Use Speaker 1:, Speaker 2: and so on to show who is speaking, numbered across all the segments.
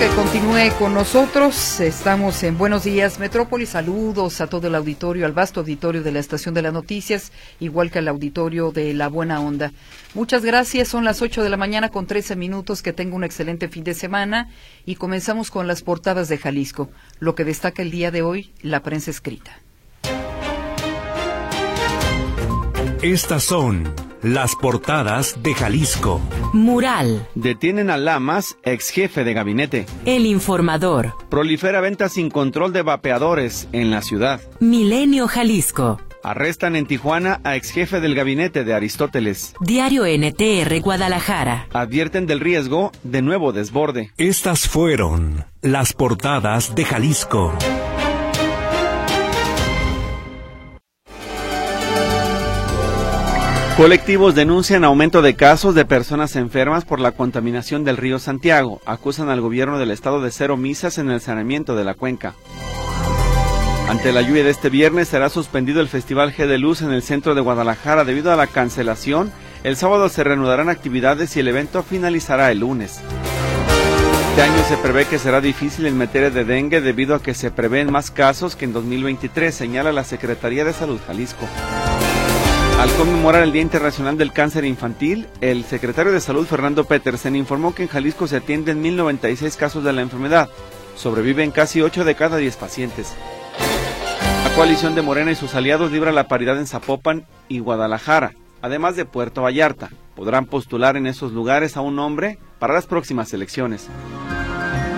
Speaker 1: que continúe con nosotros. Estamos en Buenos Días Metrópolis. Saludos a todo el auditorio, al vasto auditorio de la Estación de las Noticias, igual que al auditorio de La Buena Onda. Muchas gracias. Son las 8 de la mañana con 13 minutos. Que tenga un excelente fin de semana. Y comenzamos con las portadas de Jalisco. Lo que destaca el día de hoy, la prensa escrita.
Speaker 2: Estas son las portadas de Jalisco.
Speaker 3: Mural.
Speaker 4: Detienen a Lamas, ex jefe de gabinete.
Speaker 3: El informador.
Speaker 4: Prolifera venta sin control de vapeadores en la ciudad.
Speaker 3: Milenio Jalisco.
Speaker 4: Arrestan en Tijuana a ex jefe del gabinete de Aristóteles.
Speaker 3: Diario NTR Guadalajara.
Speaker 4: Advierten del riesgo de nuevo desborde.
Speaker 2: Estas fueron las portadas de Jalisco.
Speaker 4: Colectivos denuncian aumento de casos de personas enfermas por la contaminación del río Santiago. Acusan al gobierno del estado de cero misas en el saneamiento de la cuenca. Ante la lluvia de este viernes será suspendido el Festival G de Luz en el centro de Guadalajara debido a la cancelación. El sábado se reanudarán actividades y el evento finalizará el lunes. Este año se prevé que será difícil en materia de dengue debido a que se prevén más casos que en 2023, señala la Secretaría de Salud Jalisco. Al conmemorar el Día Internacional del Cáncer Infantil, el secretario de Salud Fernando Petersen informó que en Jalisco se atienden 1.096 casos de la enfermedad. Sobreviven casi 8 de cada 10 pacientes. La coalición de Morena y sus aliados libra la paridad en Zapopan y Guadalajara, además de Puerto Vallarta. Podrán postular en esos lugares a un hombre para las próximas elecciones.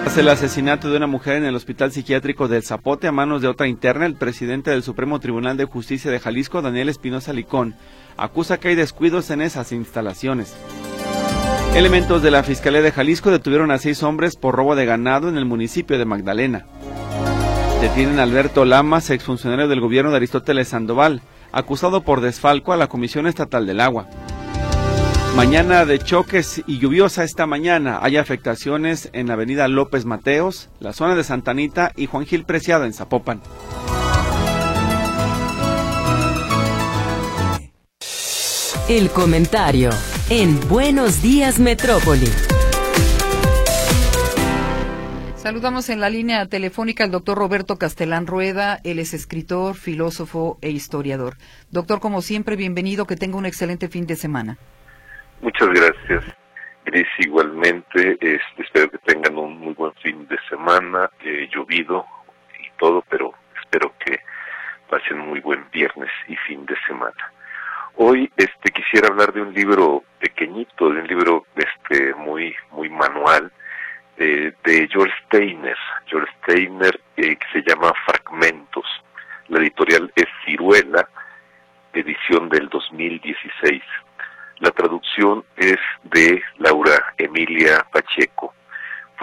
Speaker 4: Tras el asesinato de una mujer en el Hospital Psiquiátrico del Zapote a manos de otra interna, el presidente del Supremo Tribunal de Justicia de Jalisco, Daniel Espinosa Licón, acusa que hay descuidos en esas instalaciones. Elementos de la Fiscalía de Jalisco detuvieron a seis hombres por robo de ganado en el municipio de Magdalena. Detienen a Alberto Lamas, exfuncionario del gobierno de Aristóteles Sandoval, acusado por desfalco a la Comisión Estatal del Agua. Mañana de choques y lluviosa esta mañana. Hay afectaciones en la avenida López Mateos, la zona de Santanita y Juan Gil Preciado en Zapopan.
Speaker 3: El comentario en Buenos Días Metrópoli.
Speaker 1: Saludamos en la línea telefónica al doctor Roberto Castelán Rueda. Él es escritor, filósofo e historiador. Doctor, como siempre, bienvenido. Que tenga un excelente fin de semana.
Speaker 5: Muchas gracias. Gris, igualmente, este, espero que tengan un muy buen fin de semana, eh, llovido y todo, pero espero que pasen muy buen viernes y fin de semana. Hoy este quisiera hablar de un libro pequeñito, de un libro este muy muy manual de, de George Steiner, George Steiner eh, que se llama Fragmentos. La editorial es Ciruela, edición del 2016. La traducción es de Laura Emilia Pacheco.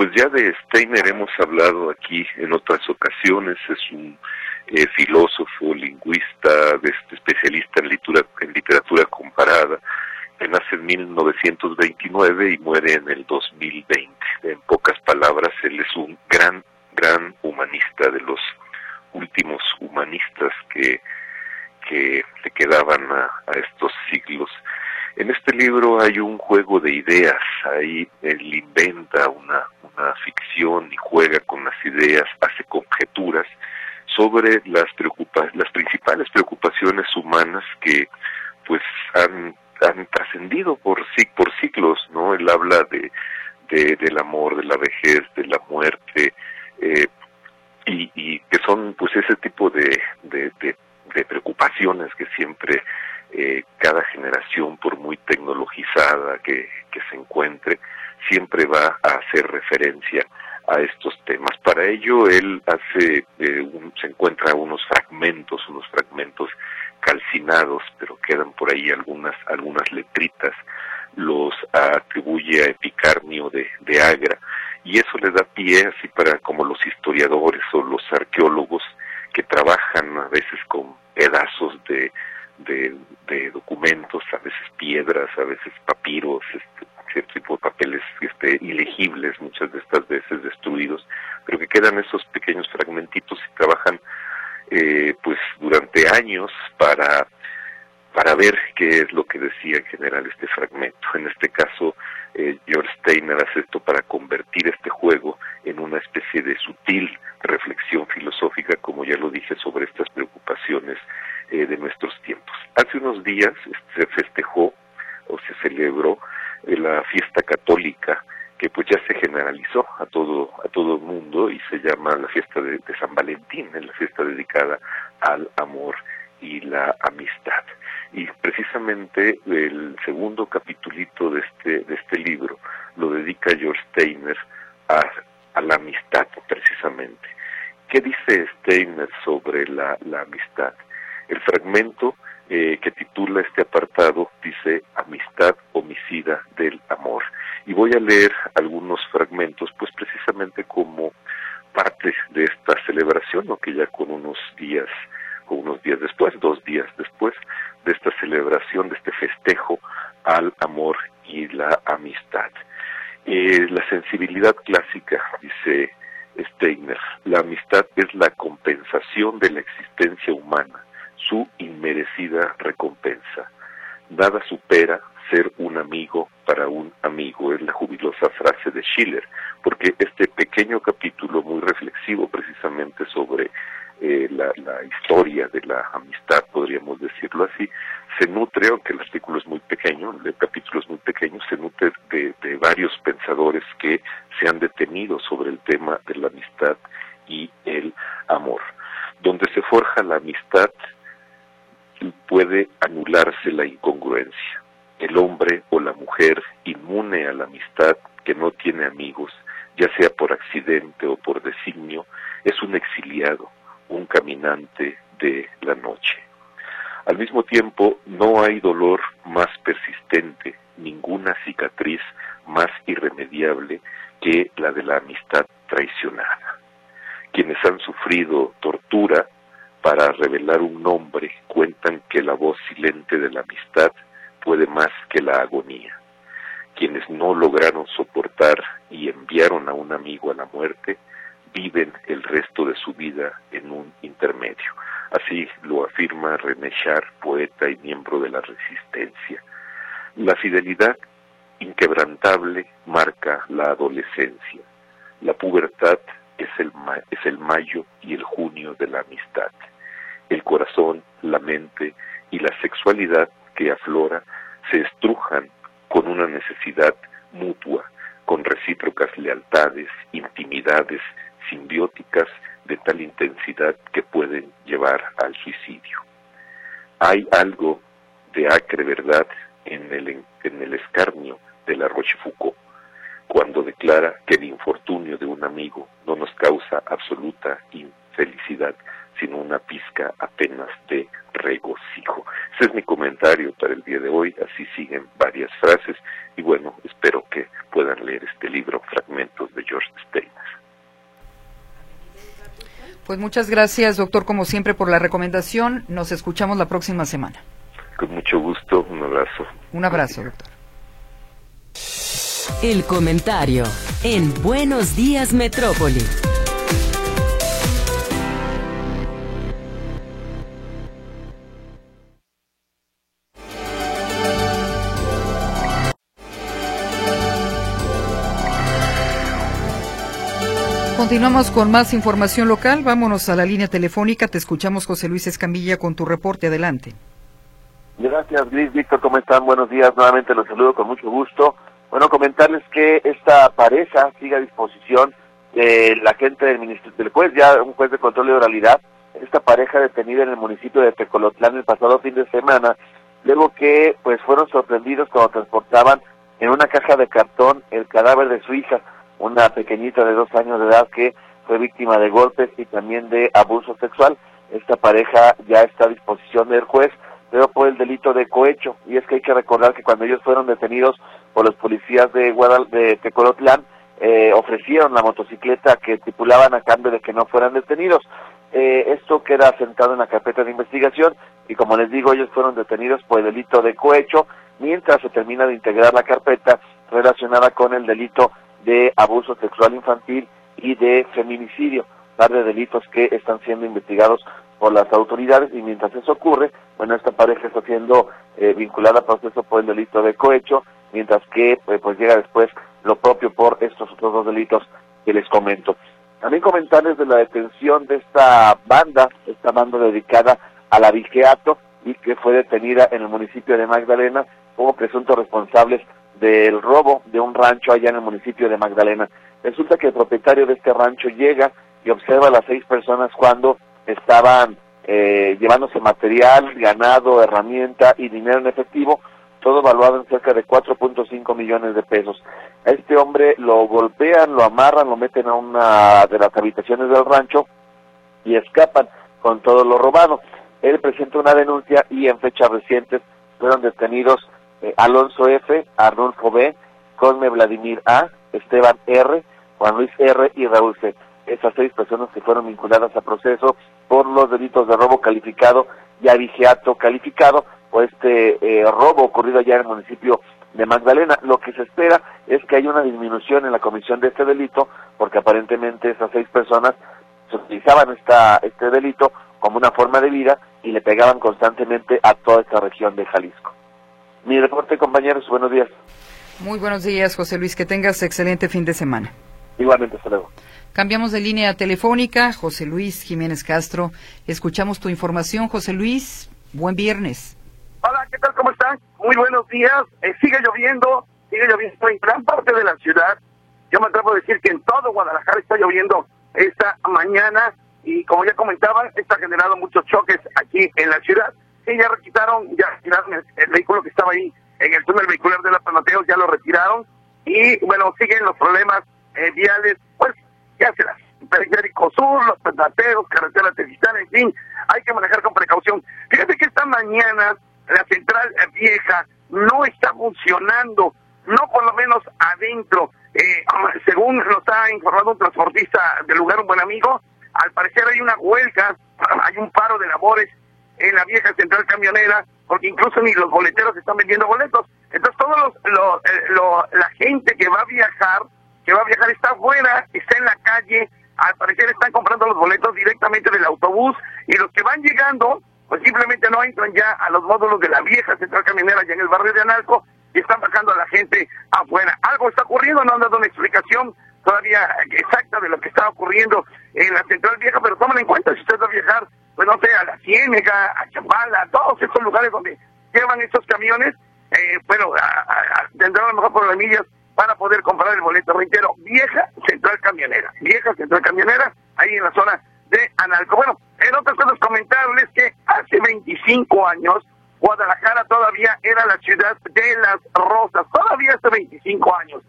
Speaker 5: Pues ya de Steiner hemos hablado aquí en otras ocasiones, es un eh, filósofo, lingüista, este, especialista en literatura, en literatura comparada, que nace en 1929 y muere en el 2020. En pocas palabras, él es un gran, gran humanista, de los últimos humanistas que, que le quedaban a estos siglos en este libro hay un juego de ideas, ahí él inventa una, ficción y juega con las ideas, hace conjeturas sobre las preocupa las principales preocupaciones humanas que pues han, han trascendido por por ciclos, ¿no? Él habla de, de del amor, de la vejez, de la muerte, eh, y, que son pues ese tipo de preocupaciones que siempre eh, cada generación, por muy tecnologizada que, se encuentre, siempre va a hacer referencia a estos temas. Para ello, él hace, eh, se encuentra unos fragmentos, unos fragmentos calcinados, pero quedan por ahí algunas, algunas letritas, los atribuye a Epicarnio de, de Agra, y eso le da pie así para como los historiadores o los arqueólogos que trabajan a veces con pedazos de de, documentos, a veces piedras, a veces papiros, este, cierto tipo de papeles este, ilegibles, muchas de estas veces destruidos, pero que quedan esos pequeños fragmentitos y trabajan eh, pues durante años para para ver qué es lo que decía en general este fragmento. En este caso, eh, George Steiner hace esto para convertir este juego en una especie de sutil reflexión filosófica, como ya lo dije, sobre estas preocupaciones eh, de nuestros tiempos. Hace unos días se festejó o se celebró eh, la fiesta católica que pues ya se generalizó a todo a todo el mundo y se llama la fiesta de, de San Valentín, la fiesta dedicada al amor y la amistad. Y precisamente el segundo capitulito de este, de este libro lo dedica George Steiner a, la amistad, precisamente. ¿Qué dice Steiner sobre la, la amistad? El fragmento eh, que titula este apartado dice Amistad homicida del amor. Y voy a leer algunos fragmentos, pues precisamente como parte de esta celebración, ¿no? que ya con unos días unos días después, dos días después de esta celebración, de este festejo al amor y la amistad. Eh, la sensibilidad clásica, dice Steiner, la amistad es la compensación de la existencia humana, su inmerecida recompensa. Nada supera ser un amigo para un amigo, es la jubilosa frase de Schiller, porque este pequeño capítulo muy reflexivo precisamente sobre la, historia de la amistad, podríamos decirlo así, se nutre, aunque el artículo es muy pequeño, el capítulo es muy pequeño, se nutre de, de varios pensadores que se han detenido sobre el tema de la amistad y el amor. Donde se forja la amistad puede anularse la incongruencia. El hombre o la mujer inmune a la amistad que no tiene amigos, ya sea por accidente o por designio, es un exiliado, un caminante de la noche. Al mismo tiempo, no hay dolor más persistente, ninguna cicatriz más irremediable que la de la amistad traicionada. Quienes han sufrido tortura para revelar un nombre cuentan que la voz silente de la amistad puede más que la agonía. Quienes no lograron soportar y enviaron a un amigo a la muerte viven el resto de su vida en un intermedio. Así lo afirma René Char, poeta y miembro de la resistencia. La fidelidad inquebrantable marca la adolescencia. La pubertad es el, es el mayo y el junio de la amistad. El corazón, la mente y la sexualidad que aflora se estrujan con una necesidad mutua, con recíprocas lealtades, intimidades, simbióticas de tal intensidad que pueden llevar al suicidio. Hay algo de acre verdad en el, en el escarnio de la Rochefoucauld, cuando declara que el infortunio de un amigo no nos causa absoluta infelicidad, sino una pizca apenas de regocijo. Ese es mi comentario para el día de hoy, así siguen varias frases y bueno, espero que puedan leer este libro, Fragmentos de George Steiner.
Speaker 1: Pues muchas gracias, doctor, como siempre, por la recomendación. Nos escuchamos la próxima semana.
Speaker 5: Con mucho gusto, un abrazo.
Speaker 1: Un abrazo, doctor.
Speaker 3: El comentario en Buenos Días Metrópoli.
Speaker 1: Continuamos con más información local. Vámonos a la línea telefónica. Te escuchamos, José Luis Escamilla, con tu reporte. Adelante.
Speaker 6: Gracias, Gris. Víctor, ¿cómo están? Buenos días. Nuevamente los saludo con mucho gusto. Bueno, comentarles que esta pareja sigue a disposición de la gente del Ministerio del juez, ya un juez de control de oralidad. Esta pareja detenida en el municipio de Tecolotlán el pasado fin de semana, luego que pues fueron sorprendidos cuando transportaban en una caja de cartón el cadáver de su hija una pequeñita de dos años de edad que fue víctima de golpes y también de abuso sexual. Esta pareja ya está a disposición del juez, pero por el delito de cohecho. Y es que hay que recordar que cuando ellos fueron detenidos por los policías de, Guadal de Tecolotlán, eh, ofrecieron la motocicleta que estipulaban a cambio de que no fueran detenidos. Eh, esto queda sentado en la carpeta de investigación y como les digo, ellos fueron detenidos por el delito de cohecho mientras se termina de integrar la carpeta relacionada con el delito de abuso sexual infantil y de feminicidio, par de delitos que están siendo investigados por las autoridades y mientras eso ocurre, bueno, esta pareja está siendo eh, vinculada a proceso por el delito de cohecho, mientras que eh, pues llega después lo propio por estos otros dos delitos que les comento. También comentarles de la detención de esta banda, esta banda dedicada a la vigeato y que fue detenida en el municipio de Magdalena como presuntos responsables del robo de un rancho allá en el municipio de Magdalena. Resulta que el propietario de este rancho llega y observa a las seis personas cuando estaban eh, llevándose material, ganado, herramienta y dinero en efectivo, todo valuado en cerca de 4.5 millones de pesos. A este hombre lo golpean, lo amarran, lo meten a una de las habitaciones del rancho y escapan con todo lo robado. Él presenta una denuncia y en fechas recientes fueron detenidos eh, Alonso F., Arnulfo B., Cosme Vladimir A., Esteban R., Juan Luis R. y Raúl C. Esas seis personas que fueron vinculadas a proceso por los delitos de robo calificado y avigeato calificado por este eh, robo ocurrido allá en el municipio de Magdalena. Lo que se espera es que haya una disminución en la comisión de este delito, porque aparentemente esas seis personas utilizaban esta, este delito como una forma de vida y le pegaban constantemente a toda esta región de Jalisco. Mi reporte, compañeros, buenos días.
Speaker 1: Muy buenos días, José Luis. Que tengas excelente fin de semana.
Speaker 6: Igualmente, hasta luego.
Speaker 1: Cambiamos de línea telefónica. José Luis Jiménez Castro. Escuchamos tu información, José Luis. Buen viernes.
Speaker 7: Hola, ¿qué tal? ¿Cómo están? Muy buenos días. Eh, sigue lloviendo, sigue lloviendo en gran parte de la ciudad. Yo me atrevo a decir que en todo Guadalajara está lloviendo esta mañana y como ya comentaban, está generando muchos choques aquí en la ciudad. Sí, ya retiraron, ya retiraron el, vehículo que estaba ahí en el túnel vehicular de la Panateos, ya lo retiraron y bueno, siguen los problemas eh, viales, pues ya se las Periférico Sur, los Panateos, carretera Tejistán, en fin, hay que manejar con precaución. Fíjate que esta mañana la central vieja no está funcionando, no por lo menos adentro. Eh, según nos está informando un transportista del lugar, un buen amigo, al parecer hay una huelga, hay un paro de labores en la vieja central camionera, porque incluso ni los boleteros están vendiendo boletos. Entonces, todos los, eh, la gente que va a viajar, que va a viajar está afuera, está en la calle, al parecer están comprando los boletos directamente del autobús y los que van llegando, pues simplemente no entran ya a los módulos de la vieja central camionera ya en el barrio de Analco y están bajando a la gente afuera. Algo está ocurriendo, no han dado una explicación todavía exacta de lo que está ocurriendo en la central vieja, pero tomen en cuenta si usted va a viajar, pues no sé, a la Ciénega, a Chapala, a todos estos lugares donde llevan estos camiones, eh, bueno, tendrán a lo mejor por las millas para poder comprar el boleto. Reitero, vieja central camionera, vieja central camionera, ahí en la zona de Analco. Bueno, en otras cosas comentarles que hace 25 años Guadalajara todavía era la ciudad de las rosas, todavía hace 25 años.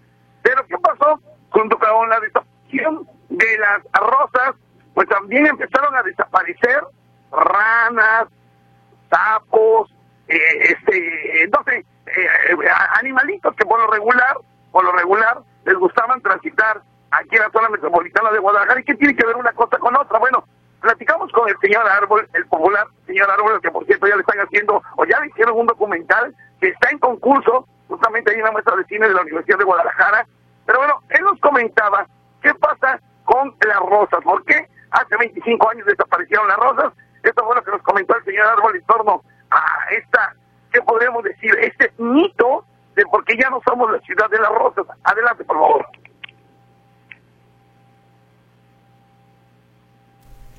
Speaker 7: Pero ¿qué pasó? Junto con la desaparición de las rosas, pues también empezaron a desaparecer ranas, sapos, eh, este, no sé, eh, animalitos que por lo regular, por lo regular, les gustaban transitar aquí en la zona metropolitana de Guadalajara. ¿Y qué tiene que ver una cosa con otra? Bueno, platicamos con el señor Árbol, el popular señor Árbol, que por cierto ya le están haciendo, o ya le hicieron un documental que está en concurso, justamente en la muestra de cine de la Universidad de Guadalajara. Pero bueno, él nos comentaba qué pasa con las rosas, por qué hace 25 años desaparecieron las rosas. Esto fue lo que nos comentó el señor Árbol en torno a esta, ¿qué podemos decir? Este mito de por qué ya no somos la ciudad de las rosas. Adelante, por favor.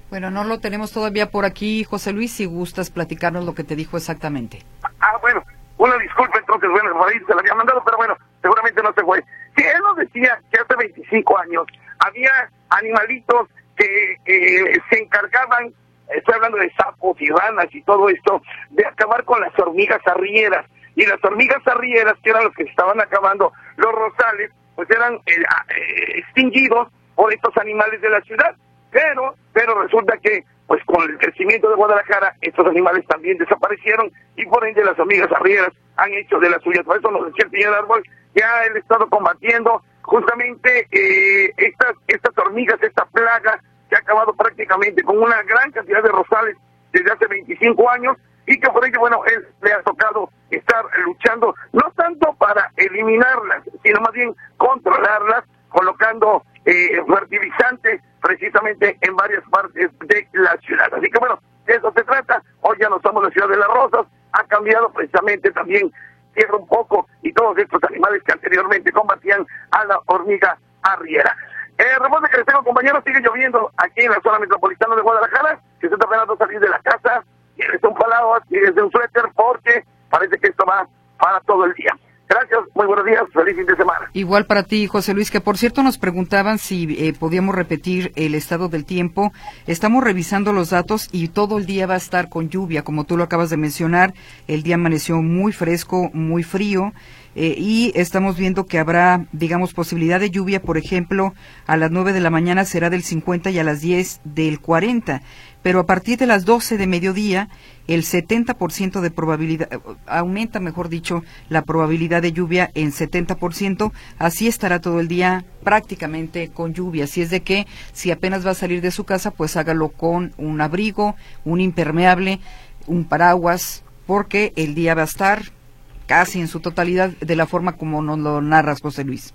Speaker 1: Bueno, no lo tenemos todavía por aquí, José Luis, si gustas platicarnos lo que te dijo exactamente.
Speaker 7: Ah, bueno, una disculpa entonces, bueno, por ahí se la había mandado, pero bueno, seguramente no se fue. Si él nos decía que hace 25 años había animalitos que eh, se encargaban, estoy hablando de sapos y ranas y todo esto, de acabar con las hormigas arrieras. Y las hormigas arrieras, que eran los que estaban acabando los rosales, pues eran eh, eh, extinguidos por estos animales de la ciudad. Pero, pero resulta que, pues con el crecimiento de Guadalajara, estos animales también desaparecieron y por ende las hormigas arrieras han hecho de las suyas. Por eso nos decía el señor Árbol, ya el Estado combatiendo justamente eh, estas, estas hormigas, esta plaga que ha acabado prácticamente con una gran cantidad de rosales desde hace 25 años y que por ello, bueno, él le ha tocado estar luchando, no tanto para eliminarlas, sino más bien controlarlas, colocando eh, fertilizantes precisamente en varias partes de la ciudad. Así que bueno, de eso se trata. Hoy ya no estamos en la ciudad de las rosas, ha cambiado precisamente también tierra un poco y todos estos animales que anteriormente combatían a la hormiga arriera. El reporte que les tengo, compañeros, sigue lloviendo aquí en la zona metropolitana de Guadalajara. Si usted está esperando salir de la casa, tienes un palado, tienes un suéter, porque parece que esto va para todo el día. Gracias, muy buenos días, feliz fin de semana.
Speaker 1: Igual para ti, José Luis, que por cierto nos preguntaban si eh, podíamos repetir el estado del tiempo. Estamos revisando los datos y todo el día va a estar con lluvia, como tú lo acabas de mencionar. El día amaneció muy fresco, muy frío. Eh, y estamos viendo que habrá, digamos, posibilidad de lluvia, por ejemplo, a las 9 de la mañana será del 50 y a las 10 del 40, pero a partir de las 12 de mediodía el 70% de probabilidad, aumenta, mejor dicho, la probabilidad de lluvia en 70%, así estará todo el día prácticamente con lluvia, así es de que si apenas va a salir de su casa, pues hágalo con un abrigo, un impermeable, un paraguas, porque el día va a estar casi en su totalidad de la forma como nos lo narras, José Luis.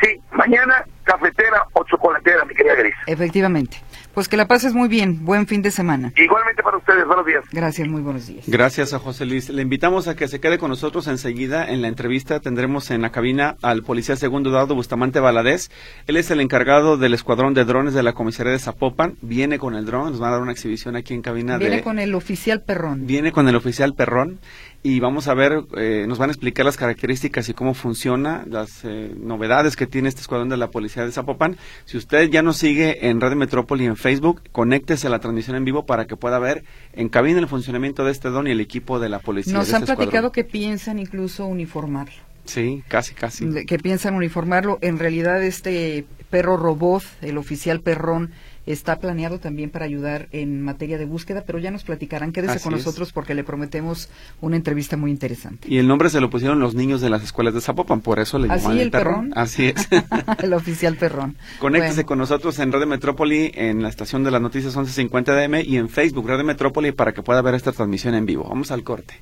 Speaker 7: Sí, mañana cafetera o chocolatera, mi querida Gris.
Speaker 1: Efectivamente. Pues que la pases muy bien. Buen fin de semana.
Speaker 7: Igualmente para ustedes. Buenos días.
Speaker 1: Gracias, muy buenos días.
Speaker 4: Gracias a José Luis. Le invitamos a que se quede con nosotros enseguida. En la entrevista tendremos en la cabina al policía segundo Eduardo Bustamante Valadez. Él es el encargado del escuadrón de drones de la comisaría de Zapopan. Viene con el dron. Nos va a dar una exhibición aquí en cabina.
Speaker 1: Viene con el oficial Perrón.
Speaker 4: Viene con el oficial Perrón y vamos a ver, eh, nos van a explicar las características y cómo funciona, las eh, novedades que tiene este escuadrón de la policía de Zapopan. Si usted ya nos sigue en Radio Metrópoli en Facebook, conéctese a la transmisión en vivo para que pueda ver en cabina el funcionamiento de este don y el equipo de la policía.
Speaker 1: Nos han
Speaker 4: este
Speaker 1: platicado que piensan incluso uniformarlo.
Speaker 4: Sí, casi, casi.
Speaker 1: Que piensan uniformarlo. En realidad este perro robot, el oficial perrón, está planeado también para ayudar en materia de búsqueda, pero ya nos platicarán. Quédese con nosotros porque le prometemos una entrevista muy interesante.
Speaker 4: Y el nombre se lo pusieron los niños de las escuelas de Zapopan, por eso le llaman
Speaker 1: el, perrón?
Speaker 4: Así es.
Speaker 1: el oficial perrón.
Speaker 4: Conéctese con nosotros en Radio Metrópoli, en la estación de las noticias 1150 DM y en Facebook Radio Metrópoli para que pueda ver esta transmisión en vivo. Vamos al corte.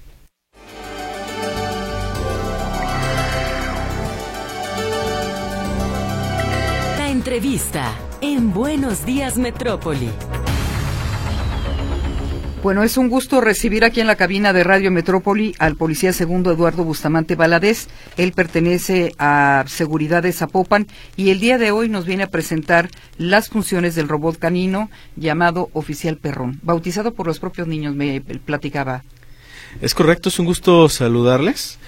Speaker 3: Entrevista en Buenos Días Metrópoli.
Speaker 1: Bueno, es un gusto recibir aquí en la cabina de Radio Metrópoli al policía segundo Eduardo Bustamante Valadez. Él pertenece a Seguridad de Zapopan y el día de hoy nos viene a presentar las funciones del robot canino llamado Oficial Perrón, bautizado por los propios niños, me platicaba.
Speaker 8: Es correcto, es un gusto saludarles.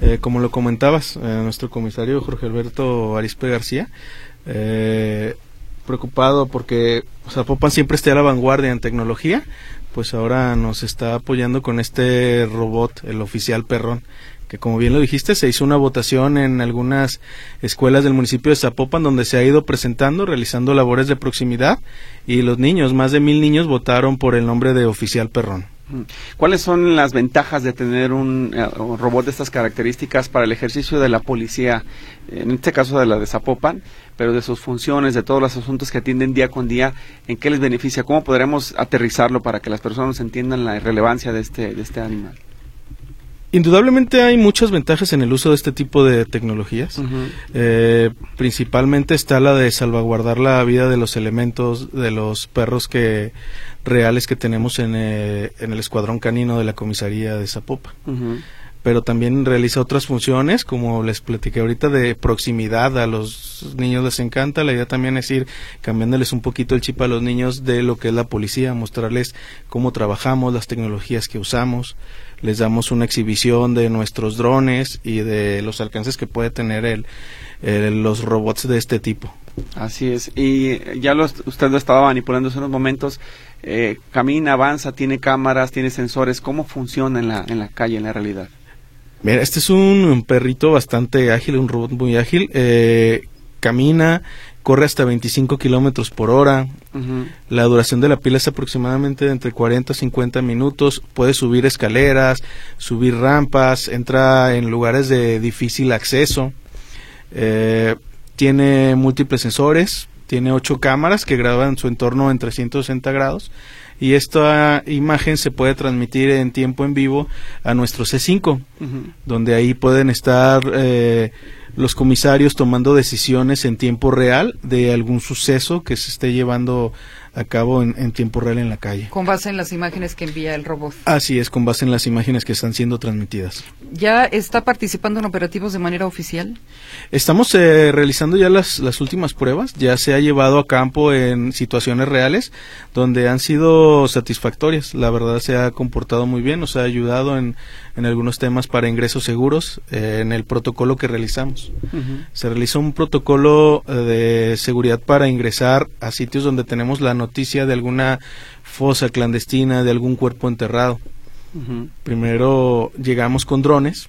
Speaker 8: Eh, como lo comentabas, eh, nuestro comisario Jorge Alberto Arispe García eh, preocupado porque Zapopan siempre está a la vanguardia en tecnología, pues ahora nos está apoyando con este robot, el oficial perrón, que como bien lo dijiste, se hizo una votación en algunas escuelas del municipio de Zapopan donde se ha ido presentando, realizando labores de proximidad y los niños, más de mil niños votaron por el nombre de oficial perrón.
Speaker 4: ¿Cuáles son las ventajas de tener un, eh, un, robot de estas características para el ejercicio de la policía, en este caso de la de Zapopan, pero de sus funciones, de todos los asuntos que atienden día con día, en qué les beneficia? ¿Cómo podremos aterrizarlo para que las personas entiendan la relevancia de este, de este animal?
Speaker 8: Indudablemente hay muchas ventajas en el uso de este tipo de tecnologías. Uh -huh. eh, principalmente está la de salvaguardar la vida de los elementos, de los perros que reales que tenemos en, eh, en el escuadrón canino de la comisaría de Zapopan. Uh -huh. Pero también realiza otras funciones, como les platiqué ahorita, de proximidad a los niños les encanta. La idea también es ir cambiándoles un poquito el chip a los niños de lo que es la policía, mostrarles cómo trabajamos, las tecnologías que usamos les damos una exhibición de nuestros drones y de los alcances que puede tener el, los robots de este tipo.
Speaker 4: Así es. Y ya lo, usted lo estaba manipulando en unos momentos. Eh, camina, avanza, tiene cámaras, tiene sensores. ¿Cómo funciona en la, en la calle, en la realidad?
Speaker 8: Mira, este es un, perrito bastante ágil, un robot muy ágil. Eh, camina, corre hasta 25 kilómetros por hora. Uh -huh. La duración de la pila es aproximadamente de entre 40 a 50 minutos. Puede subir escaleras, subir rampas, entra en lugares de difícil acceso. Eh, tiene múltiples sensores, tiene ocho cámaras que graban su entorno en 360 grados y esta imagen se puede transmitir en tiempo en vivo a nuestro C5, uh -huh. donde ahí pueden estar eh, los comisarios tomando decisiones en tiempo real de algún suceso que se esté llevando a cabo en, tiempo real en la calle.
Speaker 1: Con base en las imágenes que envía el robot.
Speaker 8: Así es, con base en las imágenes que están siendo transmitidas.
Speaker 1: ¿Ya está participando en operativos de manera oficial?
Speaker 8: Estamos eh, realizando ya las, las últimas pruebas, ya se ha llevado a campo en situaciones reales donde han sido satisfactorias. La verdad se ha comportado muy bien, nos ha ayudado en, en algunos temas para ingresos seguros eh, en el protocolo que realizamos. Se realizó un protocolo eh, de seguridad para ingresar a sitios donde tenemos la noticia de alguna fosa clandestina, de algún cuerpo enterrado. Primero llegamos con drones,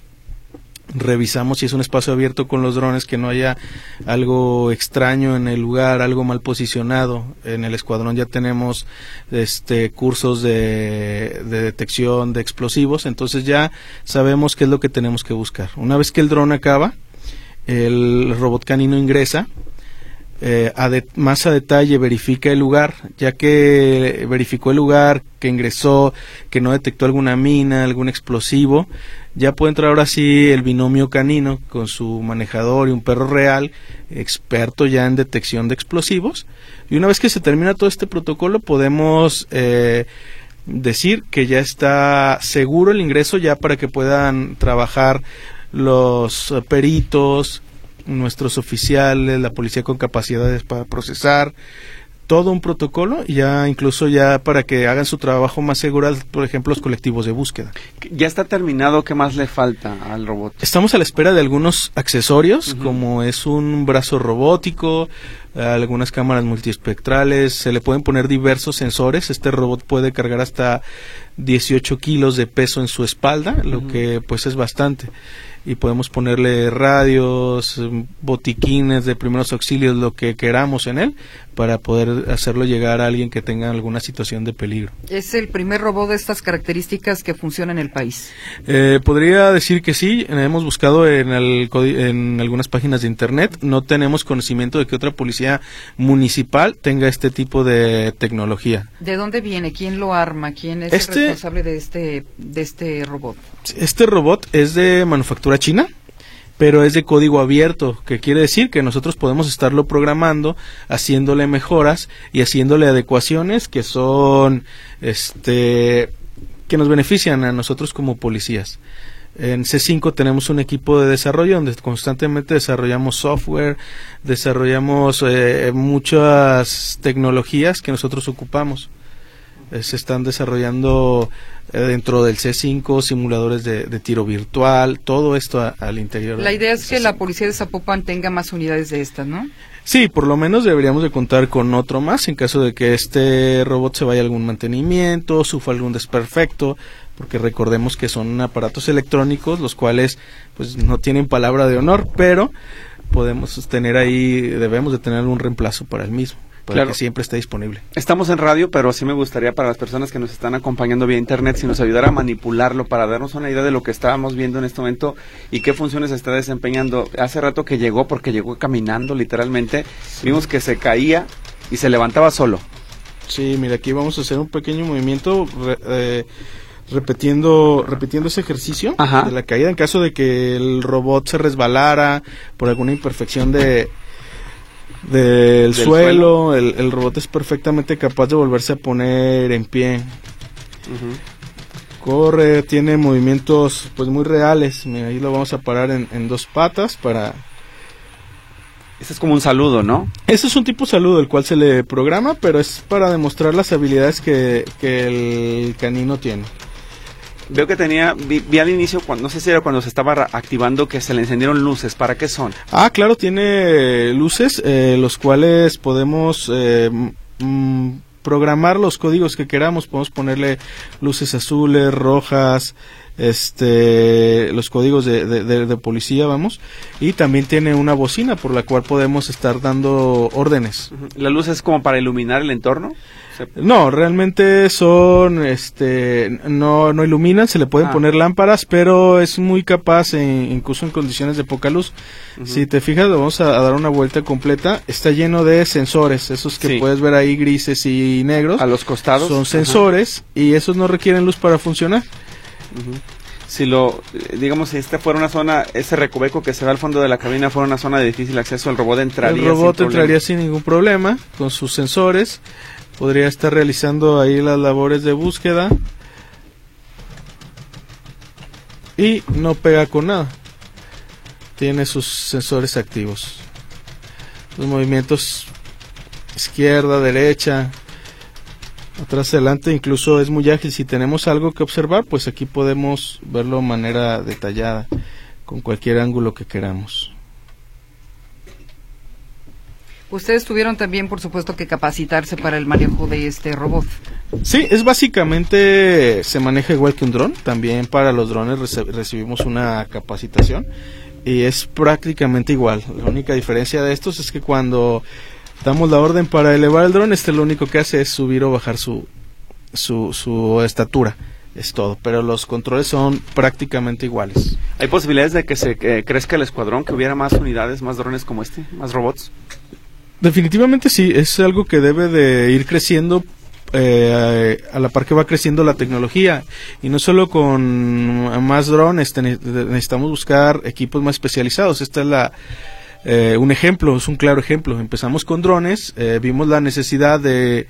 Speaker 8: revisamos si es un espacio abierto con los drones, que no haya algo extraño en el lugar, algo mal posicionado. En el escuadrón ya tenemos este cursos de, de, detección de explosivos, entonces ya sabemos qué es lo que tenemos que buscar. Una vez que el dron acaba, el robot canino ingresa eh, más a detalle verifica el lugar, ya que verificó el lugar, que ingresó, que no detectó alguna mina, algún explosivo, ya puede entrar ahora sí el binomio canino con su manejador y un perro real, experto ya en detección de explosivos. Y una vez que se termina todo este protocolo, podemos eh, decir que ya está seguro el ingreso ya para que puedan trabajar los peritos, nuestros oficiales, la policía con capacidades para procesar, todo un protocolo, ya incluso ya para que hagan su trabajo más seguro, por ejemplo, los colectivos de búsqueda.
Speaker 4: ¿Ya está terminado? ¿Qué más le falta al robot?
Speaker 8: Estamos a la espera de algunos accesorios, como es un brazo robótico, algunas cámaras multiespectrales, se le pueden poner diversos sensores. Este robot puede cargar hasta 18 kilos de peso en su espalda, lo que pues es bastante y podemos ponerle radios, botiquines de primeros auxilios, lo que queramos en él, para poder hacerlo llegar a alguien que tenga alguna situación de peligro.
Speaker 1: ¿Es el primer robot de estas características que funciona en el país?
Speaker 8: Eh, podría decir que sí, hemos buscado en, en algunas páginas de internet, no tenemos conocimiento de que otra policía municipal tenga este tipo de tecnología.
Speaker 1: ¿De dónde viene? ¿Quién lo arma? ¿Quién es el este responsable de este, de este robot?
Speaker 8: Este robot es de manufactura china, pero es de código abierto, que quiere decir que nosotros podemos estarlo programando, haciéndole mejoras y haciéndole adecuaciones que son, este, que nos benefician a nosotros como policías. En C5 tenemos un equipo de desarrollo donde constantemente desarrollamos software, desarrollamos eh, muchas tecnologías que nosotros ocupamos. Eh, se están desarrollando eh, dentro del C5 simuladores de, tiro virtual, todo esto al interior.
Speaker 1: La idea es que la policía de Zapopan tenga más unidades de estas, ¿no?
Speaker 8: Sí, por lo menos deberíamos de contar con otro más en caso de que este robot se vaya a algún mantenimiento, sufra algún desperfecto, porque recordemos que son aparatos electrónicos los cuales pues no tienen palabra de honor, pero podemos tener ahí, debemos de tener un reemplazo para el mismo para que siempre esté disponible.
Speaker 4: Estamos en radio, pero sí me gustaría para las personas que nos están acompañando vía internet, si nos ayudara a manipularlo para darnos una idea de lo que estábamos viendo en este momento y qué funciones está desempeñando. Hace rato que llegó, porque llegó caminando literalmente, vimos que se caía y se levantaba solo.
Speaker 8: Sí, mira, aquí vamos a hacer un pequeño movimiento. Eh, repitiendo repitiendo ese ejercicio de la caída en caso de que el robot se resbalara por alguna imperfección de del, suelo, El, robot es perfectamente capaz de volverse a poner en pie. Corre, tiene movimientos pues muy reales. ahí lo vamos a parar en, dos patas para...
Speaker 4: Ese es como un saludo, ¿no?
Speaker 8: Ese es un tipo de saludo, el cual se le programa, pero es para demostrar las habilidades que, que el canino tiene.
Speaker 4: Veo que tenía, vi, al inicio, cuando, no sé si era cuando se estaba activando, que se le encendieron luces. ¿Para qué son?
Speaker 8: Ah, claro, tiene luces, eh, los cuales podemos eh, programar los códigos que queramos. Podemos ponerle luces azules, rojas, este los códigos de, de, policía vamos y también tiene una bocina por la cual podemos estar dando órdenes
Speaker 4: la luz es como para iluminar el entorno
Speaker 8: no, realmente son, este, no, no iluminan, se le pueden ah. poner lámparas, pero es muy capaz, incluso en condiciones de poca luz. Si te fijas, vamos a, dar una vuelta completa. Está lleno de sensores, esos que puedes ver ahí grises y negros.
Speaker 4: A los costados.
Speaker 8: Son sensores y esos no requieren luz para funcionar.
Speaker 4: si lo, eh, digamos, si esta fuera una zona, ese recoveco que se va al fondo de la cabina fuera una zona de difícil acceso, el robot entraría.
Speaker 8: El robot
Speaker 4: sin
Speaker 8: entraría sin ningún problema con sus sensores. Podría estar realizando ahí las labores de búsqueda. Y no pega con nada. Tiene sus sensores activos. Los movimientos izquierda, derecha, atrás, adelante, incluso es muy ágil. Si tenemos algo que observar, pues aquí podemos verlo de manera detallada, con cualquier ángulo que queramos.
Speaker 1: Ustedes tuvieron también, por supuesto, que capacitarse para el manejo de este robot.
Speaker 8: Sí, es básicamente, se maneja igual que un dron. También para los drones recibimos una capacitación y es prácticamente igual. La única diferencia de estos es que cuando damos la orden para elevar el dron, este lo único que hace es subir o bajar su, su, su estatura. Es todo, pero los controles son prácticamente iguales.
Speaker 4: ¿Hay posibilidades de que se eh, crezca el escuadrón, que hubiera más unidades, más drones como este, más robots?
Speaker 8: Definitivamente sí, es algo que debe de ir creciendo eh, a la par que va creciendo la tecnología y no solo con más drones, necesitamos buscar equipos más especializados. Esta es la eh, un ejemplo, es un claro ejemplo. Empezamos con drones, eh, vimos la necesidad de,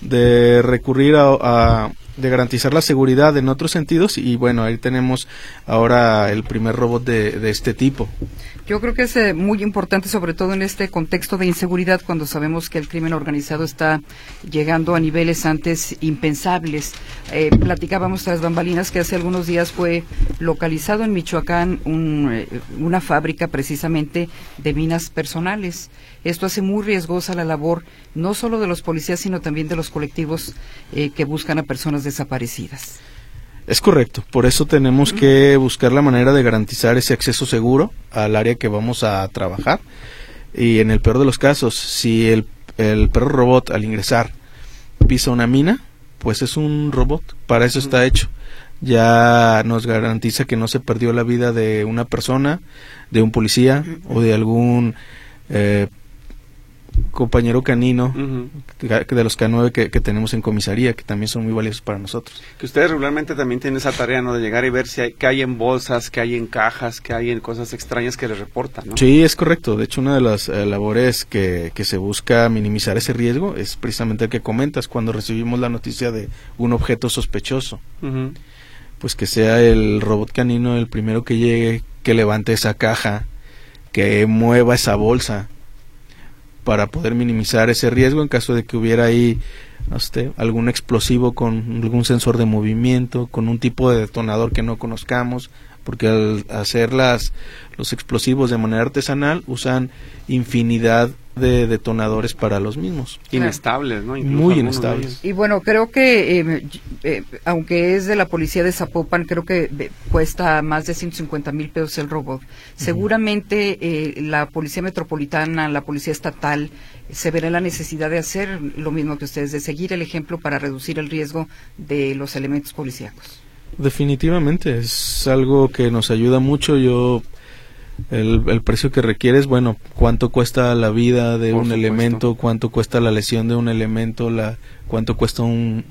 Speaker 8: de recurrir a, a- de garantizar la seguridad en otros sentidos y bueno, ahí tenemos ahora el primer robot de, de este tipo.
Speaker 1: Yo creo que es eh, muy importante, sobre todo en este contexto de inseguridad, cuando sabemos que el crimen organizado está llegando a niveles antes impensables. Eh, platicábamos tras bambalinas que hace algunos días fue localizado en Michoacán un, eh, una fábrica precisamente de minas personales. Esto hace muy riesgosa la labor no solo de los policías, sino también de los colectivos eh, que buscan a personas desaparecidas.
Speaker 8: Es correcto, por eso tenemos que buscar la manera de garantizar ese acceso seguro al área que vamos a trabajar. Y en el peor de los casos, si el, el perro robot al ingresar pisa una mina, pues es un robot, para eso está hecho. Ya nos garantiza que no se perdió la vida de una persona, de un policía o de algún eh, compañero canino que- de los K9 que, que tenemos en comisaría, que también son muy valiosos para nosotros.
Speaker 4: Que ustedes regularmente también tienen esa tarea, ¿no? De llegar y ver si hay, qué hay en bolsas, qué hay en cajas, qué hay en cosas extrañas que les reportan, ¿no?
Speaker 8: Sí, es correcto. De hecho, una de las eh, labores que, que se busca minimizar ese riesgo es precisamente el que comentas cuando recibimos la noticia de un objeto sospechoso. Pues que sea el robot canino el primero que llegue, que levante esa caja, que mueva esa bolsa para poder minimizar ese riesgo en caso de que hubiera ahí no algún explosivo con algún sensor de movimiento, con un tipo de detonador que no conozcamos, porque al hacer las, los explosivos de manera artesanal usan infinidad de detonadores para los mismos.
Speaker 4: Inestables, ¿no? Incluso
Speaker 8: Muy inestables.
Speaker 1: Y bueno, creo que, eh, eh, aunque es de la policía de Zapopan, creo que eh, cuesta más de 150 mil pesos el robot. Seguramente eh, la policía metropolitana, la policía estatal, se verá la necesidad de hacer lo mismo que ustedes, de seguir el ejemplo para reducir el riesgo de los elementos policíacos.
Speaker 8: Definitivamente, es algo que nos ayuda mucho. Yo, el, el precio que requiere es, bueno, cuánto cuesta la vida de
Speaker 4: Por
Speaker 8: un
Speaker 4: supuesto.
Speaker 8: elemento, cuánto cuesta la lesión de un elemento, la, cuánto cuesta un,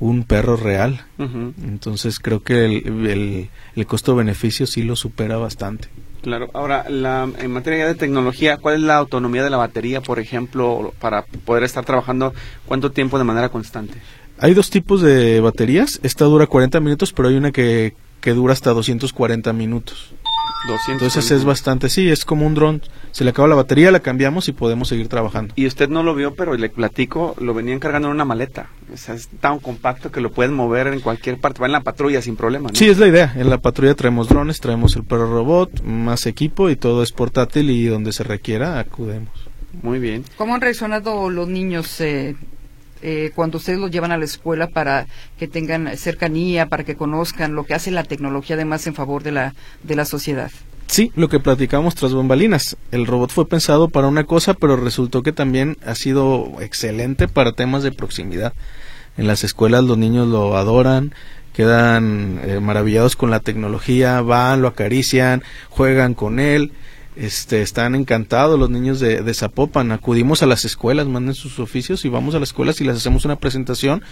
Speaker 8: un perro real. Entonces creo que el, el, el costo-beneficio sí lo supera bastante.
Speaker 4: Claro. Ahora, la, en materia de tecnología, ¿cuál es la autonomía de la batería, por ejemplo, para poder estar trabajando cuánto tiempo de manera constante?
Speaker 8: Hay dos tipos de baterías. Esta dura 40 minutos, pero hay una que, que dura hasta 240 minutos.
Speaker 4: 200.
Speaker 8: Entonces es bastante, sí, es como un dron. Se le acaba la batería, la cambiamos y podemos seguir trabajando.
Speaker 4: Y usted no lo vio, pero le platico, lo venían cargando en una maleta. O sea, es tan compacto que lo pueden mover en cualquier parte. Va en la patrulla sin problema, ¿no?
Speaker 8: Sí, es la idea. En la patrulla traemos drones, traemos el perro robot, más equipo y todo es portátil y donde se requiera acudemos.
Speaker 4: Muy bien.
Speaker 1: ¿Cómo han reaccionado los niños eh, eh, cuando ustedes los llevan a la escuela para que tengan cercanía, para que conozcan lo que hace la tecnología además en favor de la, de la sociedad?
Speaker 8: Sí, lo que platicamos tras bambalinas. El robot fue pensado para una cosa, pero resultó que también ha sido excelente para temas de proximidad. En las escuelas los niños lo adoran, quedan eh, maravillados con la tecnología, van, lo acarician, juegan con él. Este, están encantados los niños de, Zapopan. Acudimos a las escuelas, manden sus oficios y vamos a las escuelas y les hacemos una presentación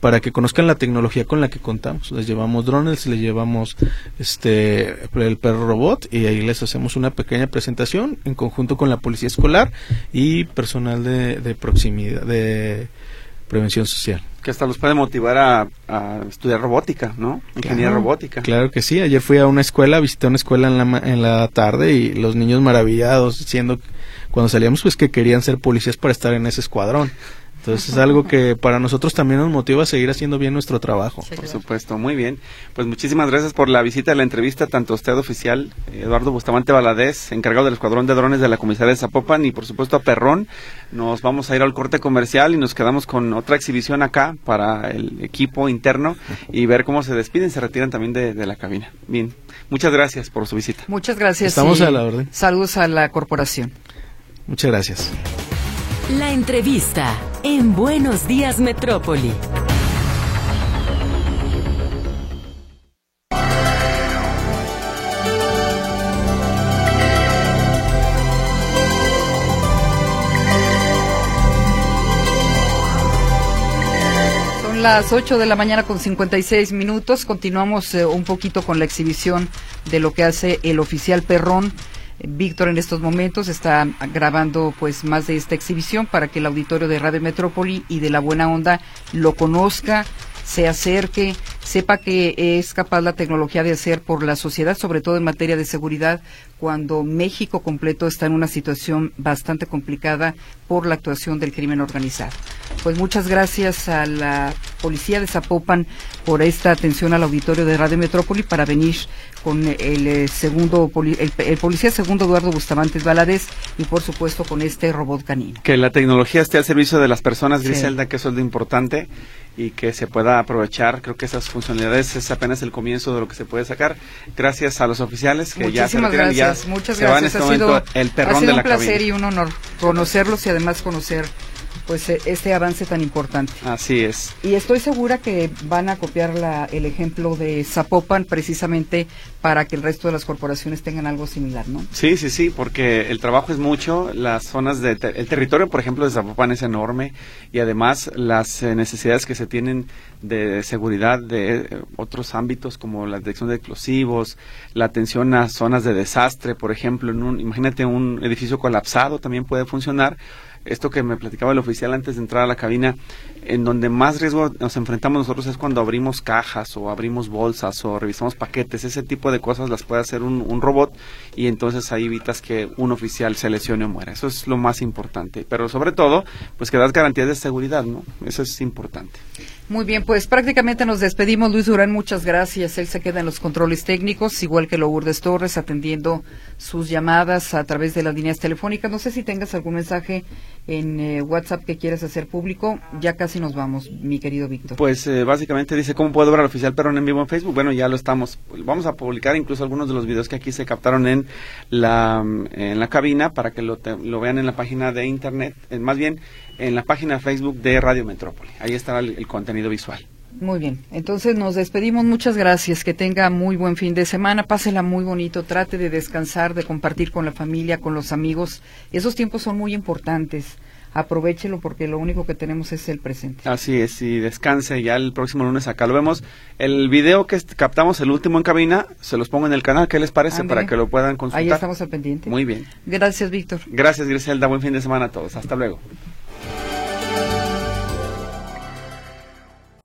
Speaker 8: para que conozcan la tecnología con la que contamos. Les llevamos drones, les llevamos este el perro robot y ahí les hacemos una pequeña presentación en conjunto con la policía escolar y personal de, de proximidad, de prevención social.
Speaker 4: Que hasta los puede motivar a, a estudiar robótica, ¿no? Ingeniería
Speaker 8: Claro,
Speaker 4: robótica.
Speaker 8: Claro que sí. Ayer fui a una escuela, visité una escuela en la, en la tarde y los niños maravillados diciendo cuando salíamos pues que querían ser policías para estar en ese escuadrón. Entonces es algo que para nosotros también nos motiva a seguir haciendo bien nuestro trabajo.
Speaker 1: Sí,
Speaker 4: Por
Speaker 1: claro.
Speaker 4: supuesto, muy bien. Pues muchísimas gracias por la visita, la entrevista, tanto a usted oficial, Eduardo Bustamante Valadez, encargado del Escuadrón de Drones de la Comisaría de Zapopan, y por supuesto a Perrón. Nos vamos a ir al corte comercial y nos quedamos con otra exhibición acá para el equipo interno y ver cómo se despiden, se retiran también de, de la cabina. Bien, muchas gracias por su visita.
Speaker 1: Muchas gracias.
Speaker 8: Estamos a la orden.
Speaker 1: Saludos a la corporación.
Speaker 8: Muchas gracias.
Speaker 3: La entrevista en Buenos Días Metrópoli.
Speaker 1: Son las 8 de la mañana con 56 minutos. Continuamos eh, un poquito con la exhibición de lo que hace el oficial Perrón. Víctor en estos momentos está grabando pues más de esta exhibición para que el auditorio de Radio Metrópoli y de La Buena Onda lo conozca, se acerque, sepa que es capaz la tecnología de hacer por la sociedad, sobre todo en materia de seguridad, cuando México completo está en una situación bastante complicada por la actuación del crimen organizado. Pues muchas gracias a la policía de Zapopan por esta atención al auditorio de Radio Metrópoli para venir con el eh, segundo el, el policía segundo Eduardo Bustamante Valadez y por supuesto con este robot canino.
Speaker 4: Que la tecnología esté al servicio de las personas,
Speaker 1: Sí.
Speaker 4: Griselda, que eso es lo importante y que se pueda aprovechar. Creo que esas funcionalidades es apenas el comienzo de lo que se puede sacar. Gracias a los oficiales que ya se
Speaker 1: Muchísimas
Speaker 4: retiran y ya
Speaker 1: gracias, muchas
Speaker 4: se va en
Speaker 1: gracias.
Speaker 4: este
Speaker 1: ha sido,
Speaker 4: momento el
Speaker 1: ha
Speaker 4: perrón
Speaker 1: sido
Speaker 4: de la
Speaker 1: un placer
Speaker 4: cabina.
Speaker 1: y un honor conocerlos y además conocer pues eh, este avance tan importante.
Speaker 4: Así es.
Speaker 1: Y estoy segura que van a copiar la, el ejemplo de Zapopan precisamente para que el resto de las corporaciones tengan algo similar, ¿no?
Speaker 4: Sí, sí, sí, porque el trabajo es mucho, las zonas de ter- el territorio, por ejemplo, de Zapopan es enorme y además las eh, necesidades que se tienen de seguridad de eh, otros ámbitos como la detección de explosivos, la atención a zonas de desastre, por ejemplo, en un, imagínate un edificio colapsado también puede funcionar. Esto que me platicaba el oficial antes de entrar a la cabina, en donde más riesgo nos enfrentamos nosotros es cuando abrimos cajas o abrimos bolsas o revisamos paquetes, ese tipo de cosas las puede hacer un, robot y entonces ahí evitas que un oficial se lesione o muera. Eso es lo más importante. Pero sobre todo, pues que das garantías de seguridad, ¿no? Eso es importante.
Speaker 1: Muy bien, pues prácticamente nos despedimos. Luis Durán, muchas gracias. Él se queda en los controles técnicos, igual que Lourdes Torres, atendiendo sus llamadas a través de las líneas telefónicas. No sé si tengas algún mensaje en eh, WhatsApp que quieras hacer público. Ya casi nos vamos, mi querido Víctor.
Speaker 4: Pues eh, básicamente dice, ¿cómo puedo ver al oficial Perón en vivo en Facebook? Bueno, ya lo estamos. Vamos a publicar incluso algunos de los videos que aquí se captaron en la, en la cabina para que lo, te- lo vean en la página de internet, eh, más bien en la página Facebook de Radio Metrópoli. Ahí estará el- el contenido visual.
Speaker 1: Muy bien, entonces nos despedimos. Muchas gracias. Que tenga muy buen fin de semana. Pásela muy bonito. Trate de descansar, de compartir con la familia, con los amigos. Esos tiempos son muy importantes. Aprovechelo porque lo único que tenemos es el presente.
Speaker 4: Así es, y descanse ya el próximo lunes acá lo vemos. El video que captamos, el último en cabina, se los pongo en el canal. ¿Qué les parece? Para que lo puedan consultar.
Speaker 1: Ahí estamos al pendiente.
Speaker 4: Muy bien.
Speaker 1: Gracias, Víctor.
Speaker 4: Gracias, Griselda. Buen fin de semana a todos. Hasta luego.